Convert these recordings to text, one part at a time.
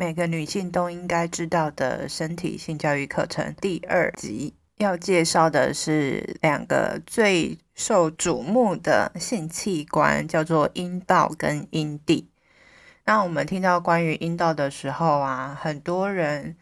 每个女性都应该知道的身体性教育课程第二集，要介绍的是两个最受瞩目的性器官，叫做阴道跟阴蒂。那我们听到关于阴道的时候啊，很多人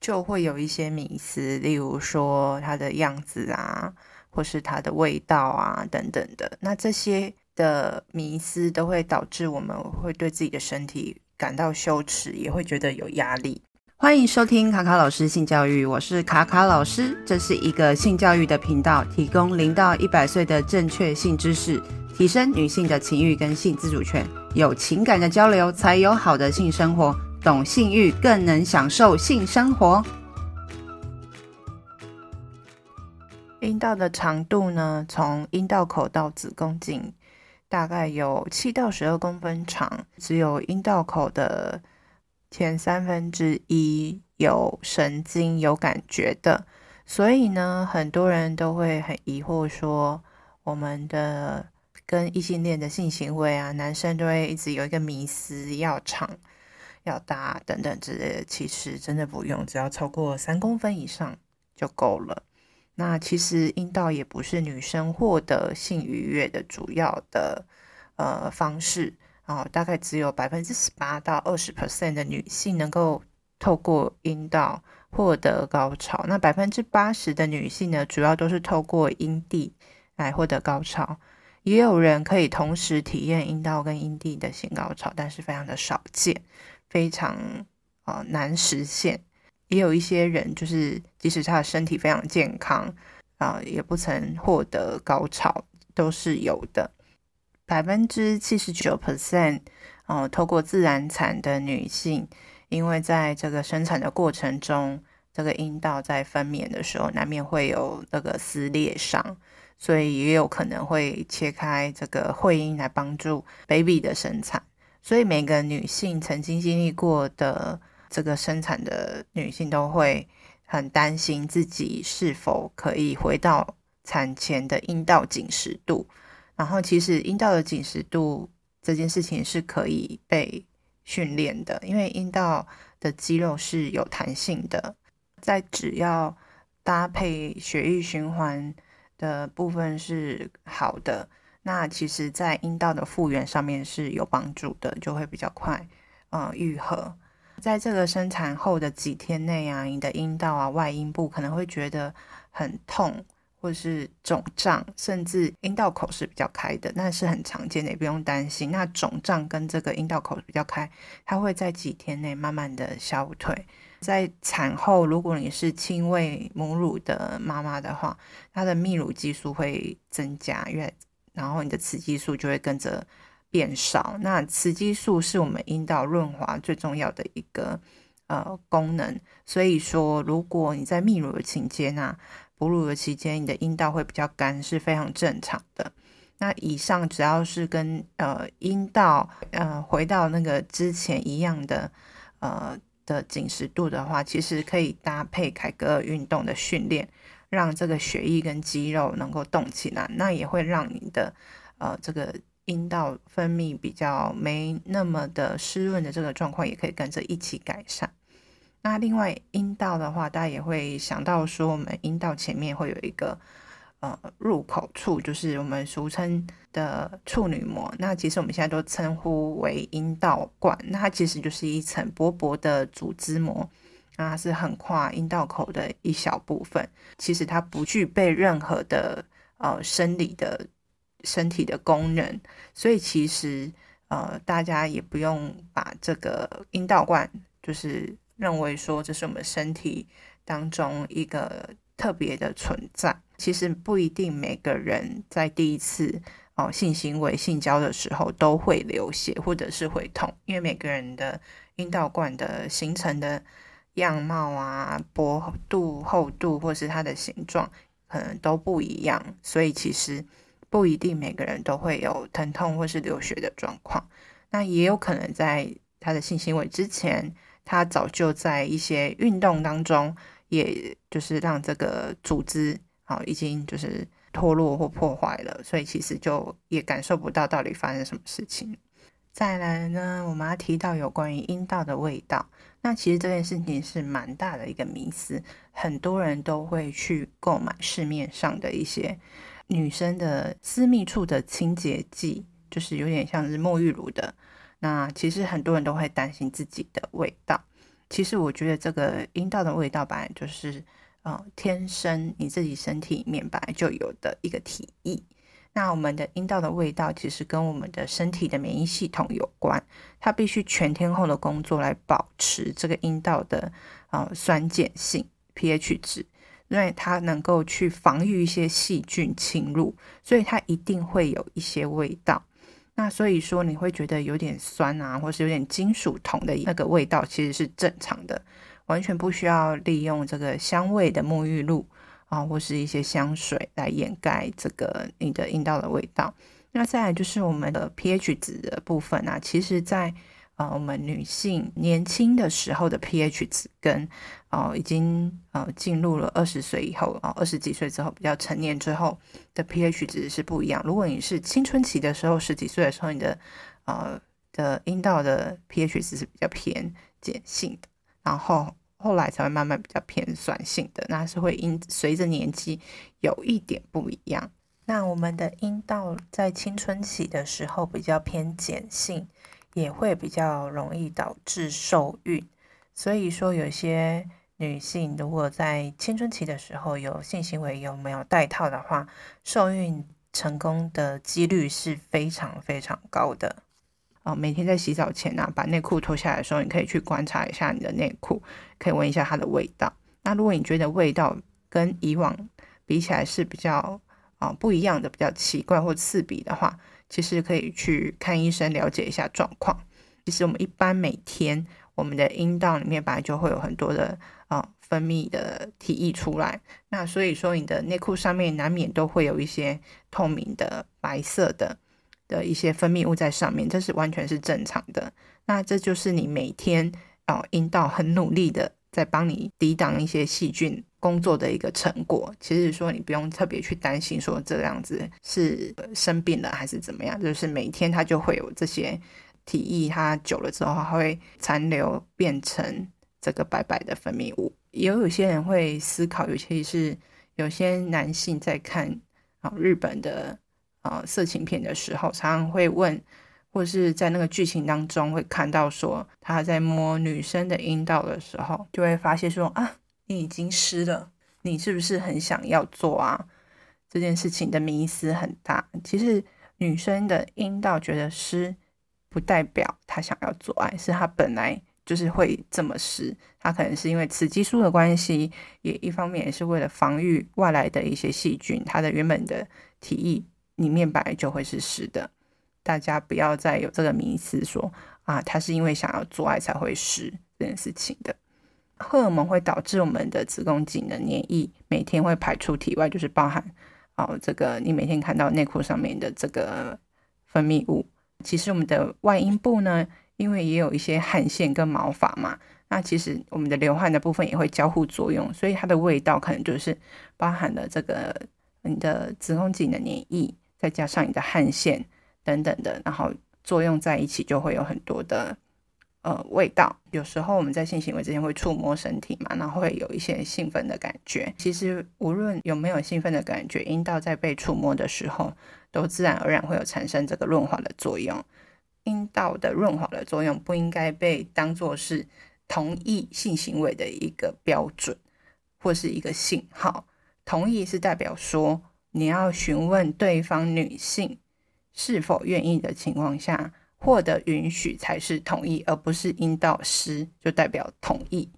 就会有一些迷思，例如说它的样子啊，或是它的味道啊等等的。那这些的迷思都会导致我们会对自己的身体感到羞耻，也会觉得有压力。欢迎收听卡卡老师性教育，我是卡卡老师，这是一个性教育的频道，提供零到一百岁的正确性知识，提升女性的情欲跟性自主权。有情感的交流，才有好的性生活。懂性欲，更能享受性生活。阴道的长度呢，从阴道口到子宫颈。大概有七到十二公分长，只有阴道口的前三分之一有神经有感觉的，所以呢，很多人都会很疑惑说，我们的跟异性恋的性行为啊，男生都会一直有一个迷思，要长、要大等等之类的，其实真的不用，只要超过三公分以上就够了。那其实阴道也不是女生获得性愉悦的主要的呃方式。啊，大概只有百分之十八到二十 percent 的女性能够透过阴道获得高潮，那百分之八十的女性呢，主要都是透过阴蒂来获得高潮，也有人可以同时体验阴道跟阴蒂的性高潮，但是非常的少见，非常啊、呃、难实现。也有一些人，就是即使他的身体非常健康啊、也不曾获得高潮，都是有的。百分之七十九 percent，哦，透过自然产的女性，因为在这个生产的过程中，这个阴道在分娩的时候，难免会有那个撕裂伤，所以也有可能会切开这个会阴来帮助 baby 的生产。所以每个女性曾经经历过的。这个生产的女性都会很担心自己是否可以回到产前的阴道紧实度，然后其实阴道的紧实度这件事情是可以被训练的，因为阴道的肌肉是有弹性的，在只要搭配血液循环的部分是好的，那其实在阴道的复原上面是有帮助的，就会比较快，呃，愈合。在这个生产后的几天内啊，你的阴道啊、外阴部可能会觉得很痛，或是肿胀，甚至阴道口是比较开的，那是很常见的，也不用担心。那肿胀跟这个阴道口比较开，它会在几天内慢慢的消退。在产后，如果你是亲喂母乳的妈妈的话，它的泌乳激素会增加，因为然后你的雌激素就会跟着。变少，那雌激素是我们阴道润滑最重要的一个呃功能，所以说如果你在泌乳的期间啊，哺乳的期间，你的阴道会比较干是非常正常的。那以上只要是跟呃阴道呃回到那个之前一样的呃的紧实度的话，其实可以搭配凯格尔运动的训练，让这个血液跟肌肉能够动起来，那也会让你的呃这个。阴道分泌比较没那么的湿润的这个状况，也可以跟着一起改善。那另外阴道的话，大家也会想到说，我们阴道前面会有一个呃入口处，就是我们俗称的处女膜。那其实我们现在都称呼为阴道管，那它其实就是一层薄薄的组织膜，那它是横跨阴道口的一小部分。其实它不具备任何的呃生理的。身体的功能，所以其实呃，大家也不用把这个阴道冠，就是认为说这是我们身体当中一个特别的存在。其实不一定每个人在第一次哦、性行为性交的时候都会流血或者是会痛，因为每个人的阴道冠的形成的样貌啊、薄度、厚度或是它的形状可能都不一样，所以其实。不一定每个人都会有疼痛或是流血的状况，那也有可能在他的性行为之前，他早就在一些运动当中，也就是让这个组织啊已经就是脱落或破坏了，所以其实就也感受不到到底发生什么事情。再来呢，我们要提到有关于阴道的味道。那其实这件事情是蛮大的一个迷思，很多人都会去购买市面上的一些女生的私密处的清洁剂，就是有点像是沐浴乳的。那其实很多人都会担心自己的味道。其实我觉得这个阴道的味道本来就是呃天生你自己身体里面本来就有的一个体液。那我们的阴道的味道其实跟我们的身体的免疫系统有关，它必须全天候的工作来保持这个阴道的呃酸碱性 pH 值，因为它能够去防御一些细菌侵入，所以它一定会有一些味道。那所以说你会觉得有点酸啊，或是有点金属铜的那个味道，其实是正常的，完全不需要利用这个香味的沐浴露。啊，或是一些香水来掩盖这个你的阴道的味道。那再来就是我们的 pH 值的部分啊，其实在呃我们女性年轻的时候的 pH 值跟哦、已经呃进入了二十岁以后啊二十几岁之后比较成年之后的 pH 值是不一样。如果你是青春期的时候，十几岁的时候，你的呃的阴道的 pH 值是比较偏碱性的，然后。后来才会慢慢比较偏酸性的，那是会因随着年纪有一点不一样。那我们的阴道在青春期的时候比较偏碱性，也会比较容易导致受孕。所以说，有些女性如果在青春期的时候有性行为有没有带套的话，受孕成功的几率是非常非常高的。哦，每天在洗澡前呢、啊，把内裤脱下来的时候，你可以去观察一下你的内裤，可以闻一下它的味道。那如果你觉得味道跟以往比起来是比较啊、不一样的，比较奇怪或刺鼻的话，其实可以去看医生了解一下状况。其实我们一般每天我们的阴道里面本来就会有很多的啊、分泌的体液出来，那所以说你的内裤上面难免都会有一些透明的白色的。的一些分泌物在上面，这是完全是正常的。那这就是你每天哦，阴道很努力的在帮你抵挡一些细菌工作的一个成果。其实说你不用特别去担心说这样子是生病了还是怎么样，就是每天它就会有这些体液，它久了之后它会残留变成这个白白的分泌物。也有些人会思考，尤其是有些男性在看啊日本的。啊，色情片的时候，常常会问，或是在那个剧情当中会看到说，他在摸女生的阴道的时候，就会发现说啊，你已经湿了，你是不是很想要做啊？这件事情的迷思很大。其实女生的阴道觉得湿，不代表她想要做爱，是她本来就是会这么湿。她可能是因为雌激素的关系，也一方面也是为了防御外来的一些细菌，她的原本的体液。里面本来就会是湿的，大家不要再有这个迷思说啊，他是因为想要做爱才会湿这件事情的。荷尔蒙会导致我们的子宫颈的粘液每天会排出体外，就是包含哦这个你每天看到内裤上面的这个分泌物。其实我们的外阴部呢，因为也有一些汗腺跟毛发嘛，那其实我们的流汗的部分也会交互作用，所以它的味道可能就是包含了这个你的子宫颈的粘液。再加上你的汗腺等等的，然后作用在一起，就会有很多的呃味道。有时候我们在性行为之前会触摸身体嘛，然后会有一些兴奋的感觉。其实无论有没有兴奋的感觉，阴道在被触摸的时候，都自然而然会有产生这个润滑的作用。阴道的润滑的作用不应该被当作是同意性行为的一个标准或是一个信号。同意是代表说。你要询问对方女性是否愿意的情况下，获得允许才是同意，而不是阴道湿就代表同意。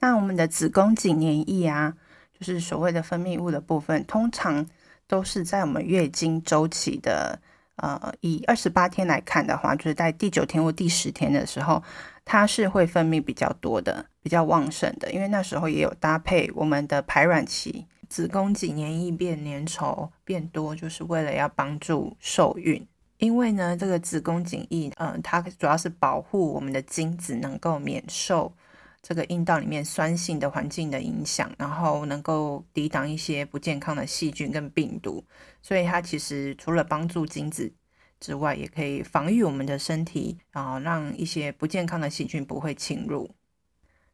那我们的子宫颈粘液啊，就是所谓的分泌物的部分，通常都是在我们月经周期的呃，以二十八天来看的话，就是在第九天或第十天的时候，它是会分泌比较多的、比较旺盛的，因为那时候也有搭配我们的排卵期。子宫颈粘液变粘稠变多，就是为了要帮助受孕。因为呢，这个子宫颈液，嗯，它主要是保护我们的精子能够免受这个阴道里面酸性的环境的影响，然后能够抵挡一些不健康的细菌跟病毒。所以它其实除了帮助精子之外，也可以防御我们的身体，然后让一些不健康的细菌不会侵入。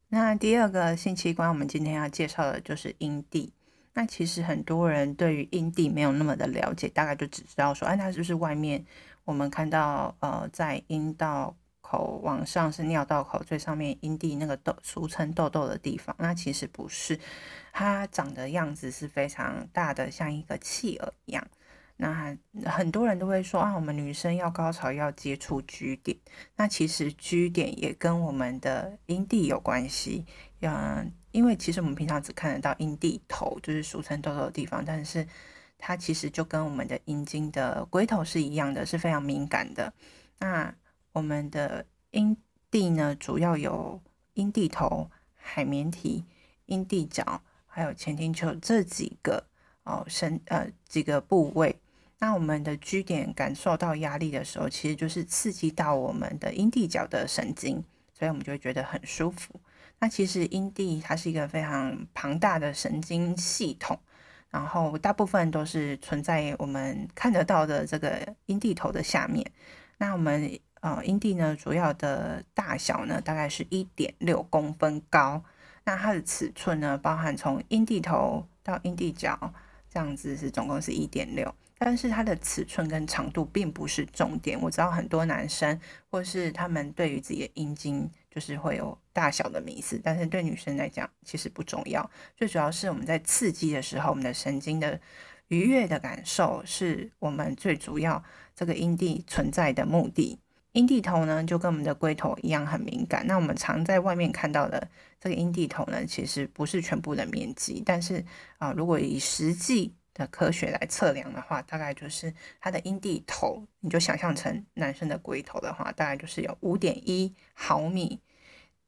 那第二个性器官，我们今天要介绍的就是阴蒂。那其实很多人对于阴蒂没有那么的了解，大概就只知道说，哎，那就是外面我们看到，呃，在阴道口往上是尿道口最上面阴蒂那个痘，俗称痘痘的地方。那其实不是，它长的样子是非常大的，像一个企鹅一样。那很多人都会说啊，我们女生要高潮要接触 G 点，那其实 G 点也跟我们的阴蒂有关系。嗯，因为其实我们平常只看得到阴蒂头，就是俗称痘痘的地方，但是它其实就跟我们的阴茎的龟头是一样的，是非常敏感的。那我们的阴蒂呢，主要有阴蒂头、海绵体、阴蒂角，还有前庭球这几个哦身呃几个部位。那我们的 G 点感受到压力的时候，其实就是刺激到我们的阴蒂角的神经，所以我们就会觉得很舒服。那其实阴蒂它是一个非常庞大的神经系统，然后大部分都是存在我们看得到的这个阴蒂头的下面。那我们呃阴蒂呢，主要的大小呢，大概是一点六公分高。那它的尺寸呢，包含从阴蒂头到阴蒂角这样子是总共是一点六。但是它的尺寸跟长度并不是重点。我知道很多男生或是他们对于自己的阴茎就是会有大小的迷思，但是对女生来讲其实不重要。最主要是我们在刺激的时候，我们的神经的愉悦的感受是我们最主要这个阴蒂存在的目的。阴蒂头呢就跟我们的龟头一样很敏感。那我们常在外面看到的这个阴蒂头呢，其实不是全部的面积，但是啊、如果以实际的科学来测量的话，大概就是它的阴蒂头，你就想象成男生的龟头的话，大概就是有五点一毫米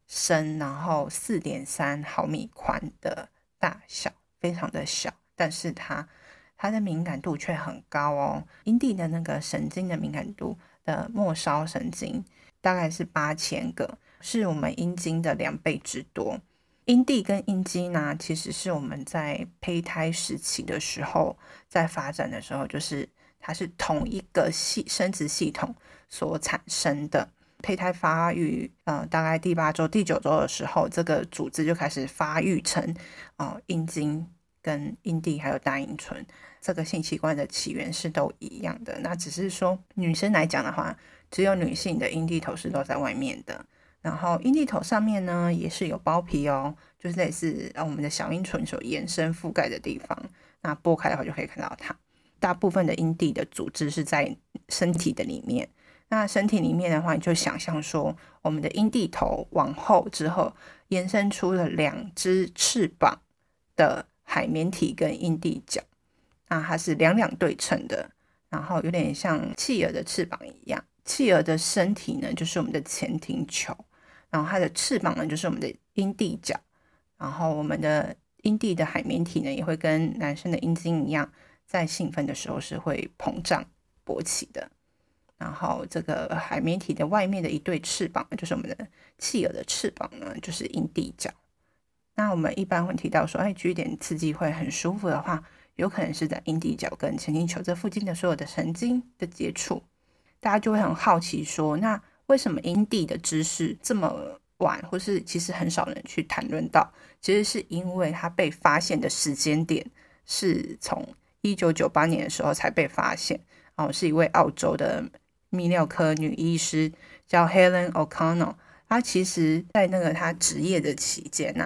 深，然后四点三毫米宽的大小，非常的小，但是它它的敏感度却很高哦。阴蒂的那个神经的敏感度的末梢神经大概是八千个，是我们阴茎的两倍之多。阴蒂跟阴茎呢，其实是我们在胚胎时期的时候，在发展的时候，就是它是同一个系生殖系统所产生的。胚胎发育，呃，大概第八周、第九周的时候，这个组织就开始发育成，呃，阴茎跟阴蒂还有大阴唇。这个性器官的起源是都一样的。那只是说，女生来讲的话，只有女性的阴蒂头是露在外面的。然后阴蒂头上面呢，也是有包皮哦，就是类似啊我们的小阴唇所延伸覆盖的地方。那剥开的话就可以看到它。大部分的阴蒂的组织是在身体的里面。那身体里面的话，你就想象说，我们的阴蒂头往后之后，延伸出了两只翅膀的海绵体跟阴蒂角。那它是两两对称的，然后有点像企鹅的翅膀一样。企鹅的身体呢，就是我们的前庭球。然后它的翅膀呢，就是我们的阴蒂角。然后我们的阴蒂的海绵体呢，也会跟男生的阴茎一样，在兴奋的时候是会膨胀勃起的。然后这个海绵体的外面的一对翅膀，就是我们的企鹅的翅膀呢，就是阴蒂角。那我们一般会提到说，哎，G 点刺激会很舒服的话，有可能是在阴蒂角跟前庭球这附近的所有的神经的接触。大家就会很好奇说，那为什么阴蒂的知识这么晚，或是其实很少人去谈论到？其实是因为它被发现的时间点是从一九九八年的时候才被发现。哦，是一位澳洲的泌尿科女医师叫 Helen O'Connell。她其实在那个她职业的期间呢、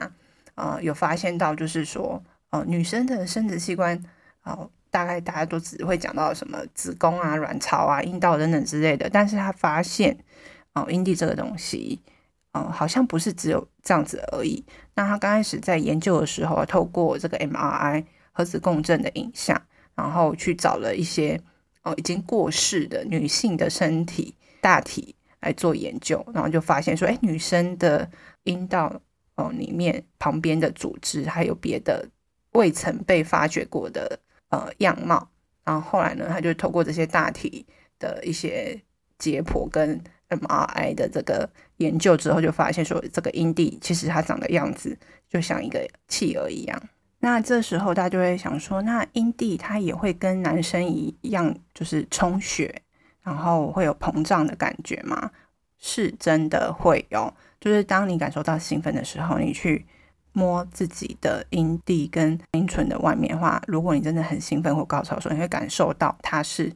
啊，呃，有发现到就是说，呃，女生的生殖器官，哦、大概大家都只会讲到什么子宫啊、卵巢啊、阴道等等之类的，但是她发现哦，阴蒂这个东西，哦，好像不是只有这样子而已。那他刚开始在研究的时候，透过这个 MRI 核磁共振的影像，然后去找了一些哦已经过世的女性的身体大体来做研究，然后就发现说，哎，女生的阴道哦里面旁边的组织还有别的未曾被发掘过的。呃，样貌，然后后来呢，他就透过这些大体的一些解剖跟 MRI 的这个研究之后，就发现说，这个阴蒂其实它长的样子就像一个企鹅一样。那这时候大家就会想说，那阴蒂它也会跟男生一样，就是充血，然后会有膨胀的感觉吗？是真的会有，就是当你感受到兴奋的时候，你去摸自己的阴蒂跟阴唇的外面的话，如果你真的很兴奋或高潮的时候，你会感受到它是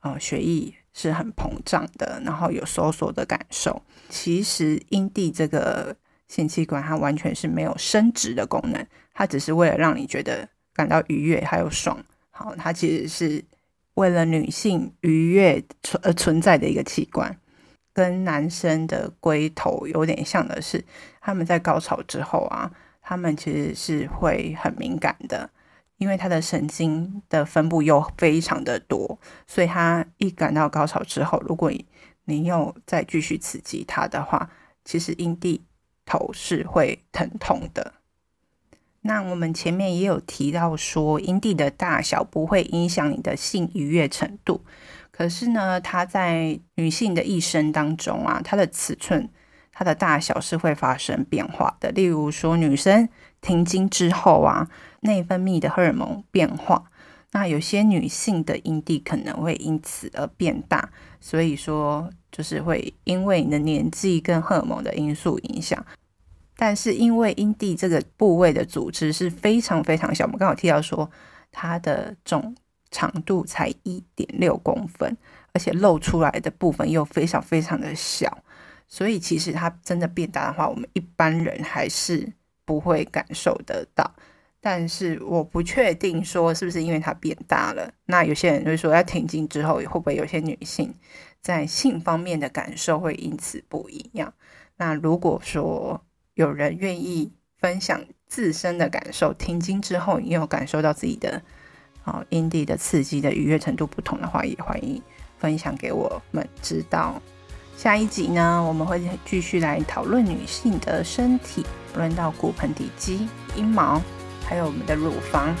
呃血液是很膨胀的，然后有收缩的感受。其实阴蒂这个性器官它完全是没有生殖的功能，它只是为了让你觉得感到愉悦还有爽。好，它其实是。为了女性愉悦存而存在的一个器官，跟男生的龟头有点像的是，他们在高潮之后啊，他们其实是会很敏感的，因为他的神经的分布又非常的多，所以他一感到高潮之后，如果你你又再继续刺激他的话，其实阴蒂头是会疼痛的。那我们前面也有提到说，阴蒂的大小不会影响你的性愉悦程度。可是呢，它在女性的一生当中啊，它的尺寸、它的大小是会发生变化的。例如说，女生停经之后啊，内分泌的荷尔蒙变化，那有些女性的阴蒂可能会因此而变大。所以说，就是会因为你的年纪跟荷尔蒙的因素影响。但是因为阴蒂这个部位的组织是非常非常小，我们刚好提到说它的总长度才一点六公分，而且露出来的部分又非常非常的小，所以其实它真的变大的话，我们一般人还是不会感受得到。但是我不确定说是不是因为它变大了，那有些人就会说在停经之后会不会有些女性在性方面的感受会因此不一样？那如果说有人愿意分享自身的感受，停经之后你有感受到自己的啊阴蒂的刺激的愉悦程度不同的话，也欢迎分享给我们知道。下一集呢，我们会继续来讨论女性的身体，论到骨盆底肌、阴毛，还有我们的乳房。